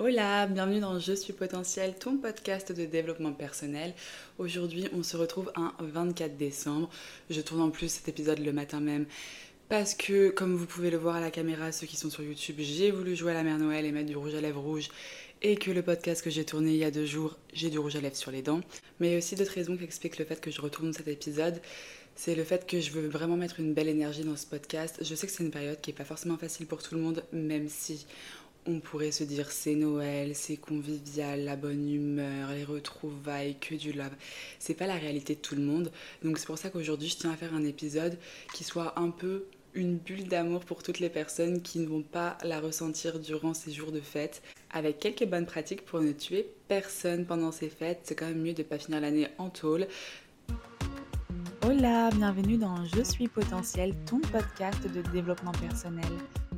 Hola, bienvenue dans Je suis potentiel, ton podcast de développement personnel. Aujourd'hui, on se retrouve un 24 décembre. Je tourne en plus cet épisode le matin même parce que, comme vous pouvez le voir à la caméra, ceux qui sont sur YouTube, j'ai voulu jouer à la mère Noël et mettre du rouge à lèvres rouge et que le podcast que j'ai tourné il y a deux jours, j'ai du rouge à lèvres sur les dents. Mais il y a aussi d'autres raisons qui expliquent le fait que je retourne cet épisode. C'est le fait que je veux vraiment mettre une belle énergie dans ce podcast. Je sais que c'est une période qui n'est pas forcément facile pour tout le monde, même si on pourrait se dire c'est Noël, c'est convivial, la bonne humeur, les retrouvailles, que du love. C'est pas la réalité de tout le monde. Donc c'est pour ça qu'aujourd'hui je tiens à faire un épisode qui soit un peu une bulle d'amour pour toutes les personnes qui ne vont pas la ressentir durant ces jours de fête, avec quelques bonnes pratiques pour ne tuer personne pendant ces fêtes. C'est quand même mieux de pas finir l'année en tôle. Hola, bienvenue dans Je suis potentiel, ton podcast de développement personnel.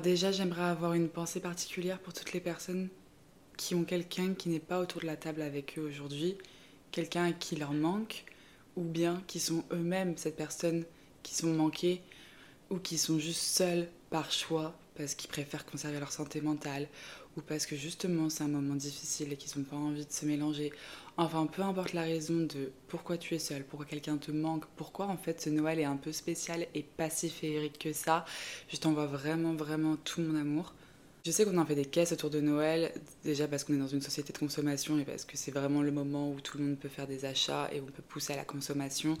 déjà, j'aimerais avoir une pensée particulière pour toutes les personnes qui ont quelqu'un qui n'est pas autour de la table avec eux aujourd'hui, quelqu'un qui leur manque, ou bien qui sont eux-mêmes cette personne qui sont manquées, ou qui sont juste seuls par choix parce qu'ils préfèrent conserver leur santé mentale, ou parce que justement c'est un moment difficile et qu'ils n'ont pas envie de se mélanger. Enfin, peu importe la raison de pourquoi tu es seul, pourquoi quelqu'un te manque, pourquoi en fait ce Noël est un peu spécial et pas si féerique que ça, je t'envoie vraiment, vraiment tout mon amour. Je sais qu'on en fait des caisses autour de Noël, déjà parce qu'on est dans une société de consommation et parce que c'est vraiment le moment où tout le monde peut faire des achats et on peut pousser à la consommation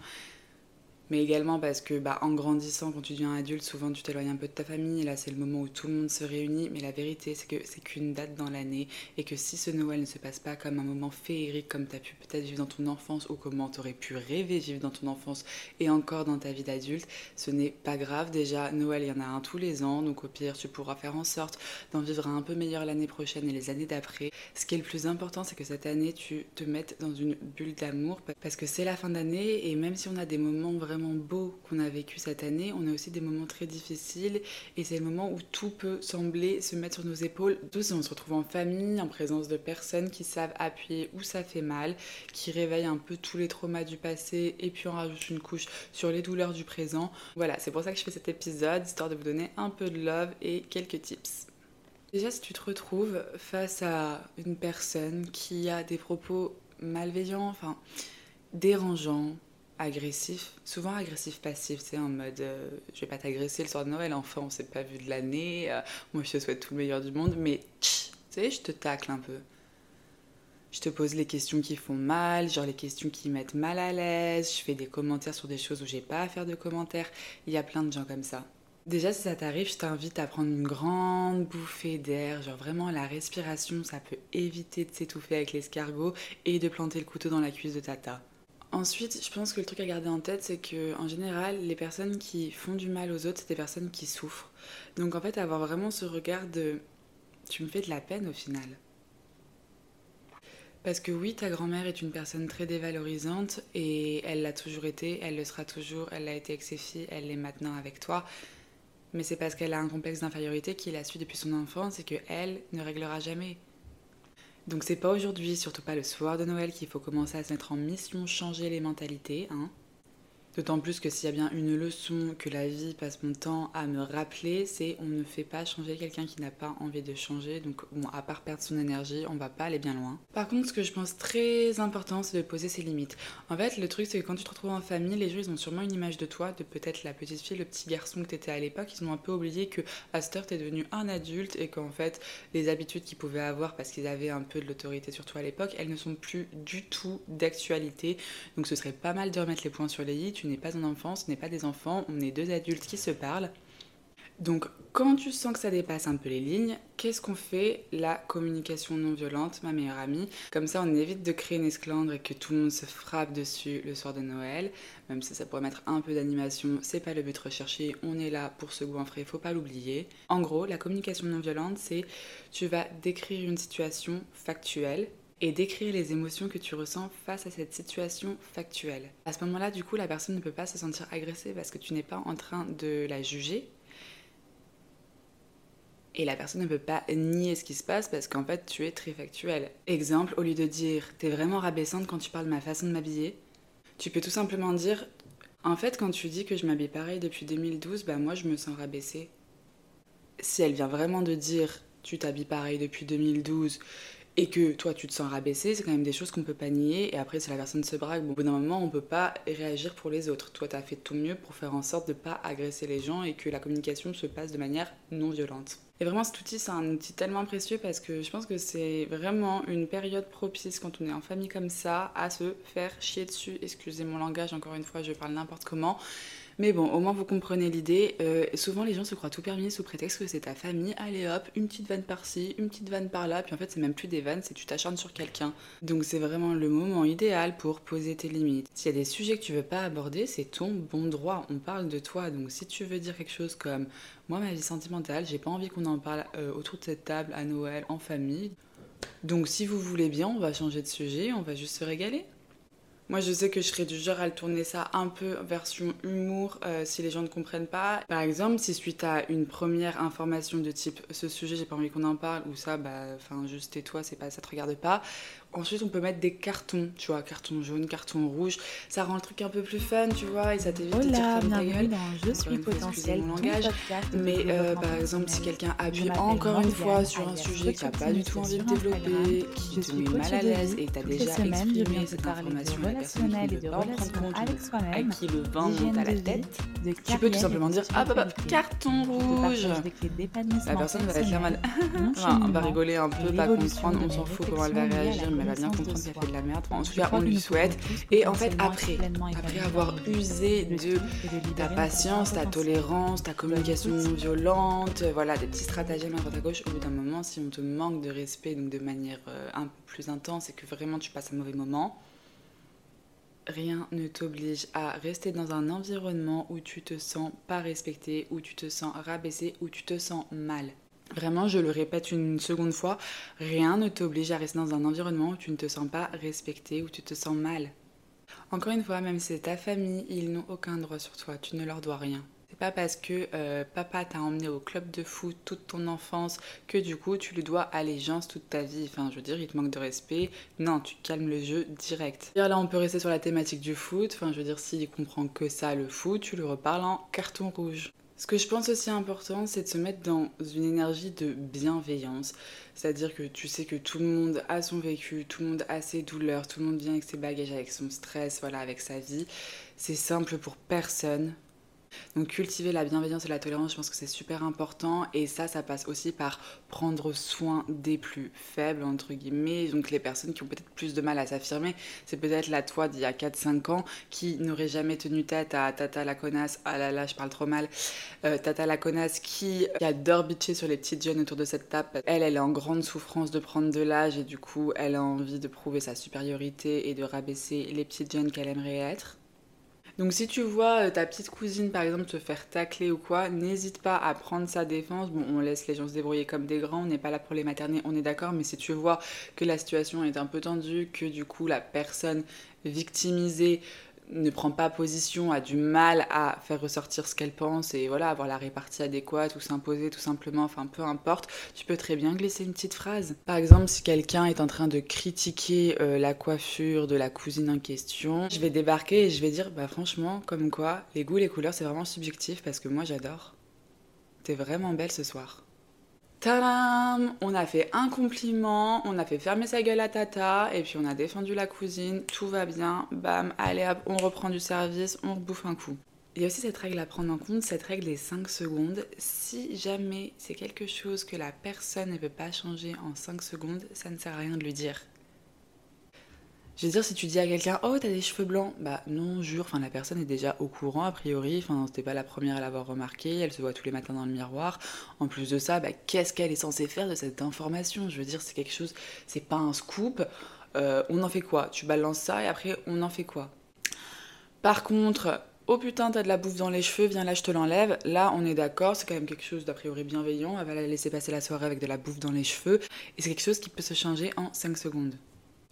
mais également parce que bah, en grandissant, quand tu deviens adulte, souvent tu t'éloignes un peu de ta famille, là c'est le moment où tout le monde se réunit, mais la vérité c'est que c'est qu'une date dans l'année, et que si ce Noël ne se passe pas comme un moment féerique, comme tu as pu peut-être vivre dans ton enfance, ou comment tu aurais pu rêver vivre dans ton enfance, et encore dans ta vie d'adulte, ce n'est pas grave, déjà Noël il y en a un tous les ans, donc au pire tu pourras faire en sorte d'en vivre un peu meilleur l'année prochaine et les années d'après. Ce qui est le plus important c'est que cette année tu te mettes dans une bulle d'amour, parce que c'est la fin d'année, et même si on a des moments vraiment beau qu'on a vécu cette année, on a aussi des moments très difficiles et c'est le moment où tout peut sembler se mettre sur nos épaules. Tous on se retrouve en famille, en présence de personnes qui savent appuyer où ça fait mal, qui réveillent un peu tous les traumas du passé et puis on rajoute une couche sur les douleurs du présent. Voilà, c'est pour ça que je fais cet épisode, histoire de vous donner un peu de love et quelques tips. Déjà, si tu te retrouves face à une personne qui a des propos malveillants, enfin dérangeants, agressif, souvent agressif passif, c'est en mode euh, je vais pas t'agresser le soir de Noël, enfin on s'est pas vu de l'année, euh, moi je te souhaite tout le meilleur du monde, mais tu sais, je te tacle un peu. Je te pose les questions qui font mal, genre les questions qui mettent mal à l'aise, je fais des commentaires sur des choses où j'ai pas à faire de commentaires, il y a plein de gens comme ça. Déjà, si ça t'arrive, je t'invite à prendre une grande bouffée d'air. Genre vraiment, la respiration, ça peut éviter de s'étouffer avec l'escargot et de planter le couteau dans la cuisse de tata. Ensuite, je pense que le truc à garder en tête, c'est que en général, les personnes qui font du mal aux autres, c'est des personnes qui souffrent. Donc en fait, avoir vraiment ce regard de tu me fais de la peine au final. Parce que oui, ta grand-mère est une personne très dévalorisante et elle l'a toujours été, elle le sera toujours, elle l'a été avec ses filles, elle l'est maintenant avec toi. Mais c'est parce qu'elle a un complexe d'infériorité qui la suit depuis son enfance et que elle ne réglera jamais. Donc c'est pas aujourd'hui, surtout pas le soir de Noël, qu'il faut commencer à se mettre en mission, changer les mentalités. Hein. D'autant plus que s'il y a bien une leçon que la vie passe mon temps à me rappeler, c'est on ne fait pas changer quelqu'un qui n'a pas envie de changer. Donc bon, à part perdre son énergie, on va pas aller bien loin. Par contre, ce que je pense très important, c'est de poser ses limites. En fait, le truc, c'est que quand tu te retrouves en famille, les gens, ils ont sûrement une image de toi, de peut-être la petite fille, le petit garçon que t'étais à l'époque. Ils ont un peu oublié que à cette heure, t'es devenu un adulte et qu'en fait, les habitudes qu'ils pouvaient avoir parce qu'ils avaient un peu de l'autorité sur toi à l'époque, elles ne sont plus du tout d'actualité. Donc ce serait pas mal de remettre les points sur les i. n'es pas un enfant, ce n'est pas des enfants, on est deux adultes qui se parlent. Donc quand tu sens que ça dépasse un peu les lignes, qu'est-ce qu'on fait? La communication non violente, ma meilleure amie. Comme ça, on évite de créer une esclandre et que tout le monde se frappe dessus le soir de Noël. Même si ça pourrait mettre un peu d'animation, c'est pas le but recherché. On est là pour ce goinfrer, faut pas l'oublier. En gros, la communication non violente, c'est tu vas décrire une situation factuelle et décrire les émotions que tu ressens face à cette situation factuelle. À ce moment-là, du coup, la personne ne peut pas se sentir agressée parce que tu n'es pas en train de la juger, et la personne ne peut pas nier ce qui se passe parce qu'en fait tu es très factuel. Exemple, au lieu de dire t'es vraiment rabaissante quand tu parles de ma façon de m'habiller, tu peux tout simplement dire en fait quand tu dis que je m'habille pareil depuis 2012, bah moi je me sens rabaissée. Si elle vient vraiment de dire tu t'habilles pareil depuis 2012 et que toi tu te sens rabaissé, c'est quand même des choses qu'on peut pas nier. Et après, si la personne se braque, au bout d'un moment, on peut pas réagir pour les autres. Toi, tu as fait tout mieux pour faire en sorte de pas agresser les gens et que la communication se passe de manière non violente. Et vraiment, cet outil, c'est un outil tellement précieux parce que je pense que c'est vraiment une période propice quand on est en famille comme ça à se faire chier dessus. Excusez mon langage, encore une fois, je parle n'importe comment. Mais bon, au moins vous comprenez l'idée. Euh, souvent les gens se croient tout permis sous prétexte que c'est ta famille. Allez hop, une petite vanne par-ci, une petite vanne par-là. Puis en fait, c'est même plus des vannes, c'est tu t'acharnes sur quelqu'un. Donc c'est vraiment le moment idéal pour poser tes limites. S'il y a des sujets que tu veux pas aborder, c'est ton bon droit. On parle de toi. Donc si tu veux dire quelque chose comme moi, ma vie sentimentale, j'ai pas envie qu'on en parle euh, autour de cette table à Noël en famille. Donc si vous voulez bien, on va changer de sujet, on va juste se régaler. Moi, je sais que je serais du genre à le tourner ça un peu version humour euh, si les gens ne comprennent pas. Par exemple, si suite à une première information de type ce sujet, j'ai pas envie qu'on en parle, ou ça, bah, enfin, juste tais-toi, c'est pas, ça te regarde pas. Ensuite, on peut mettre des cartons, tu vois, carton jaune, carton rouge. Ça rend le truc un peu plus fun, tu vois, et ça t'évite de dire ferme ta gueule. je suis potentiel mon langage. Mais euh, par exemple, si quelqu'un appuie encore une fois sur un sujet que tu n'as pas du tout envie de développer, qui te met mal à l'aise et que tu as déjà exprimé cette information veut pas en prendre compte, à qui le vent monte à la tête, tu peux tout simplement dire Ah bah bah, carton rouge. La personne va être là mal. on va rigoler un peu, pas comprendre, on s'en fout comment elle va réagir, mais elle va bien comprendre qu'elle fait de la merde. En tout cas, on lui souhaite. Et en fait, après, après avoir usé de ta patience, ta tolérance, ta communication non violente, voilà, des petits stratagèmes à droite à gauche, au bout d'un moment, si on te manque de respect, donc de manière euh, un peu plus intense et que vraiment tu passes un mauvais moment, rien ne t'oblige à rester dans un environnement où tu te sens pas respecté, où tu te sens rabaissé, où tu te sens mal. Vraiment, je le répète une seconde fois, rien ne t'oblige à rester dans un environnement où tu ne te sens pas respecté, où tu te sens mal. Encore une fois, même si c'est ta famille, ils n'ont aucun droit sur toi, tu ne leur dois rien. Pas parce que euh, papa t'a emmené au club de foot toute ton enfance que du coup tu lui dois allégeance toute ta vie. Enfin, je veux dire, il te manque de respect. Non, tu calmes le jeu direct. Là, on peut rester sur la thématique du foot. Enfin, je veux dire, s'il comprend que ça, le foot, tu le reparles en carton rouge. Ce que je pense aussi important, c'est de se mettre dans une énergie de bienveillance. C'est-à-dire que tu sais que tout le monde a son vécu, tout le monde a ses douleurs, tout le monde vient avec ses bagages, avec son stress, voilà, avec sa vie. C'est simple pour personne donc cultiver la bienveillance et la tolérance, je pense que c'est super important. Et ça, ça passe aussi par prendre soin des plus faibles, entre guillemets. Donc les personnes qui ont peut-être plus de mal à s'affirmer, c'est peut-être la toi d'il y a 4-5 ans qui n'aurait jamais tenu tête à Tata la connasse. Ah là là, je parle trop mal. Euh, tata la connasse qui, adore bitcher sur les petites jeunes autour de cette table. Elle, elle est en grande souffrance de prendre de l'âge et du coup, elle a envie de prouver sa supériorité et de rabaisser les petites jeunes qu'elle aimerait être. Donc si tu vois euh, ta petite cousine par exemple te faire tacler ou quoi, n'hésite pas à prendre sa défense. Bon, on laisse les gens se débrouiller comme des grands, on n'est pas là pour les materner, on est d'accord, mais si tu vois que la situation est un peu tendue, que du coup la personne victimisée ne prend pas position, a du mal à faire ressortir ce qu'elle pense et voilà, avoir la répartie adéquate ou s'imposer tout simplement, enfin peu importe, tu peux très bien glisser une petite phrase. Par exemple, si quelqu'un est en train de critiquer euh, la coiffure de la cousine en question, je vais débarquer et je vais dire, bah franchement, comme quoi, les goûts, les couleurs, c'est vraiment subjectif parce que moi j'adore. T'es vraiment belle ce soir. Tadam On a fait un compliment, on a fait fermer sa gueule à Tata, et puis on a défendu la cousine, tout va bien, bam, allez hop, on reprend du service, on bouffe un coup. Il y a aussi cette règle à prendre en compte, cette règle des 5 secondes. Si jamais c'est quelque chose que la personne ne veut pas changer en 5 secondes, ça ne sert à rien de lui dire. Je veux dire, si tu dis à quelqu'un, oh, t'as des cheveux blancs, bah non, jure, enfin, la personne est déjà au courant, a priori, enfin, c'était pas la première à l'avoir remarqué, elle se voit tous les matins dans le miroir. En plus de ça, bah, qu'est-ce qu'elle est censée faire de cette information? Je veux dire, c'est quelque chose, c'est pas un scoop. Euh, on en fait quoi? Tu balances ça et après, on en fait quoi? Par contre, oh putain, t'as de la bouffe dans les cheveux, viens là, je te l'enlève. Là, on est d'accord, c'est quand même quelque chose d'a priori bienveillant. Elle va la laisser passer la soirée avec de la bouffe dans les cheveux. Et c'est quelque chose qui peut se changer en 5 secondes.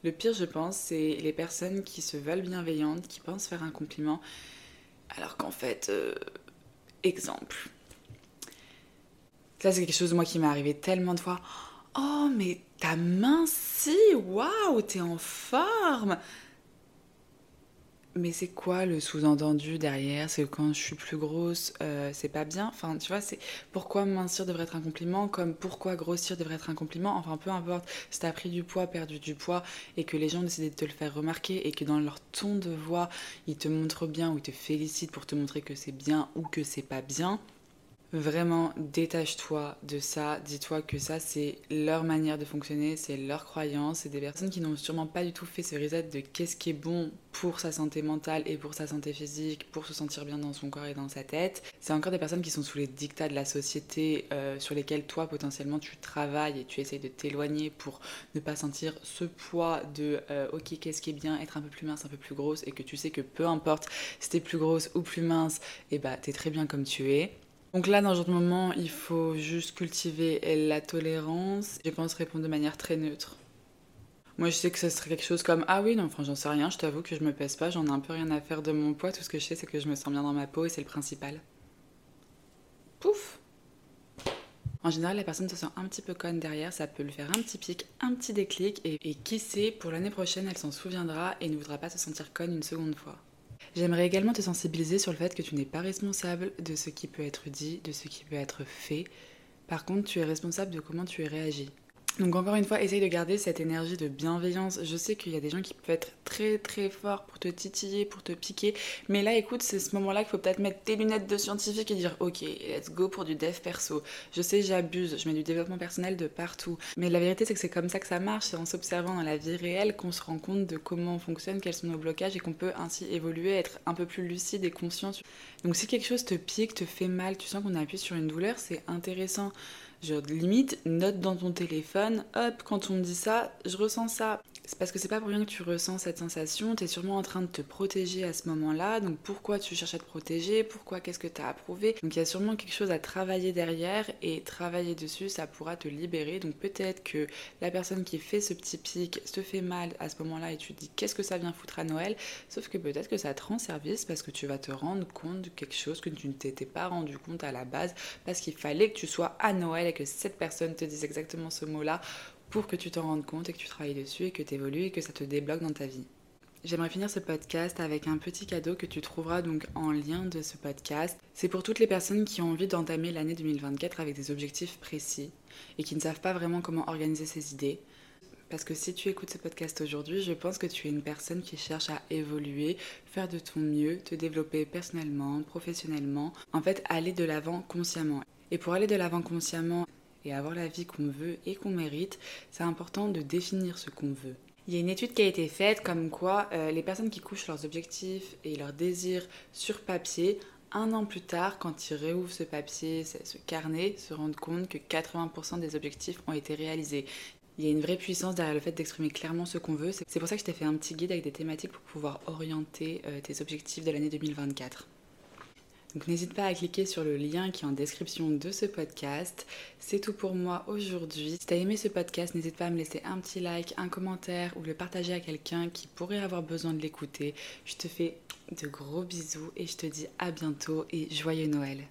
Le pire, je pense, c'est les personnes qui se veulent bienveillantes, qui pensent faire un compliment, alors qu'en fait, euh, exemple. Ça, c'est quelque chose, moi, qui m'est arrivé tellement de fois. Oh, mais ta main, si, waouh, t'es en forme. Mais c'est quoi le sous-entendu derrière? C'est que quand je suis plus grosse, euh, c'est pas bien? Enfin, tu vois, c'est pourquoi mincir devrait être un compliment, comme pourquoi grossir devrait être un compliment? Enfin, peu importe. Si t'as pris du poids, perdu du poids, et que les gens décident de te le faire remarquer, et que dans leur ton de voix, ils te montrent bien ou ils te félicitent pour te montrer que c'est bien ou que c'est pas bien, Vraiment, détache-toi de ça. Dis-toi que ça, c'est leur manière de fonctionner, c'est leur croyance. C'est des personnes qui n'ont sûrement pas du tout fait ce reset de qu'est-ce qui est bon pour sa santé mentale et pour sa santé physique, pour se sentir bien dans son corps et dans sa tête. C'est encore des personnes qui sont sous les dictats de la société euh, sur lesquels toi, potentiellement, tu travailles et tu essayes de t'éloigner pour ne pas sentir ce poids de euh, ok, qu'est-ce qui est bien, être un peu plus mince, un peu plus grosse et que tu sais que peu importe si t'es plus grosse ou plus mince, et eh bah t'es très bien comme tu es. Donc là, dans ce moment, il faut juste cultiver la tolérance. Je pense répondre de manière très neutre. Moi, je sais que ce serait quelque chose comme Ah oui, non, enfin, j'en sais rien, je t'avoue que je me pèse pas, j'en ai un peu rien à faire de mon poids. Tout ce que je sais, c'est que je me sens bien dans ma peau et c'est le principal. Pouf En général, la personne se sent un petit peu conne derrière, ça peut lui faire un petit pic, un petit déclic, et, et qui sait, pour l'année prochaine, elle s'en souviendra et ne voudra pas se sentir conne une seconde fois. J'aimerais également te sensibiliser sur le fait que tu n'es pas responsable de ce qui peut être dit, de ce qui peut être fait. Par contre, tu es responsable de comment tu es réagi. Donc encore une fois, essaye de garder cette énergie de bienveillance. Je sais qu'il y a des gens qui peuvent être très très forts pour te titiller, pour te piquer. Mais là, écoute, c'est ce moment-là qu'il faut peut-être mettre tes lunettes de scientifique et dire ok, let's go pour du dev perso. Je sais, j'abuse, je mets du développement personnel de partout. Mais la vérité, c'est que c'est comme ça que ça marche. C'est en s'observant dans la vie réelle qu'on se rend compte de comment on fonctionne, quels sont nos blocages et qu'on peut ainsi évoluer, être un peu plus lucide et conscient. Donc si quelque chose te pique, te fait mal, tu sens qu'on appuie sur une douleur, c'est intéressant. Genre, limite, note dans ton téléphone, hop, quand on me dit ça, je ressens ça. Parce que c'est pas pour rien que tu ressens cette sensation, tu es sûrement en train de te protéger à ce moment-là, donc pourquoi tu cherches à te protéger, pourquoi, qu'est-ce que tu as approuvé? Donc il y a sûrement quelque chose à travailler derrière et travailler dessus, ça pourra te libérer. Donc peut-être que la personne qui fait ce petit pic se fait mal à ce moment-là et tu te dis qu'est-ce que ça vient foutre à Noël, sauf que peut-être que ça te rend service parce que tu vas te rendre compte de quelque chose que tu ne t'étais pas rendu compte à la base parce qu'il fallait que tu sois à Noël et que cette personne te dise exactement ce mot-là pour que tu t'en rendes compte et que tu travailles dessus et que tu évolues et que ça te débloque dans ta vie. J'aimerais finir ce podcast avec un petit cadeau que tu trouveras donc en lien de ce podcast. C'est pour toutes les personnes qui ont envie d'entamer l'année 2024 avec des objectifs précis et qui ne savent pas vraiment comment organiser ses idées. Parce que si tu écoutes ce podcast aujourd'hui, je pense que tu es une personne qui cherche à évoluer, faire de ton mieux, te développer personnellement, professionnellement, en fait aller de l'avant consciemment. Et pour aller de l'avant consciemment, et avoir la vie qu'on veut et qu'on mérite, c'est important de définir ce qu'on veut. Il y a une étude qui a été faite comme quoi euh, les personnes qui couchent leurs objectifs et leurs désirs sur papier, un an plus tard, quand ils réouvrent ce papier, ce carnet, se rendent compte que 80% des objectifs ont été réalisés. Il y a une vraie puissance derrière le fait d'exprimer clairement ce qu'on veut. C'est pour ça que je t'ai fait un petit guide avec des thématiques pour pouvoir orienter euh, tes objectifs de l'année 2024. Donc n'hésite pas à cliquer sur le lien qui est en description de ce podcast. C'est tout pour moi aujourd'hui. Si tu as aimé ce podcast, n'hésite pas à me laisser un petit like, un commentaire ou le partager à quelqu'un qui pourrait avoir besoin de l'écouter. Je te fais de gros bisous et je te dis à bientôt et joyeux Noël.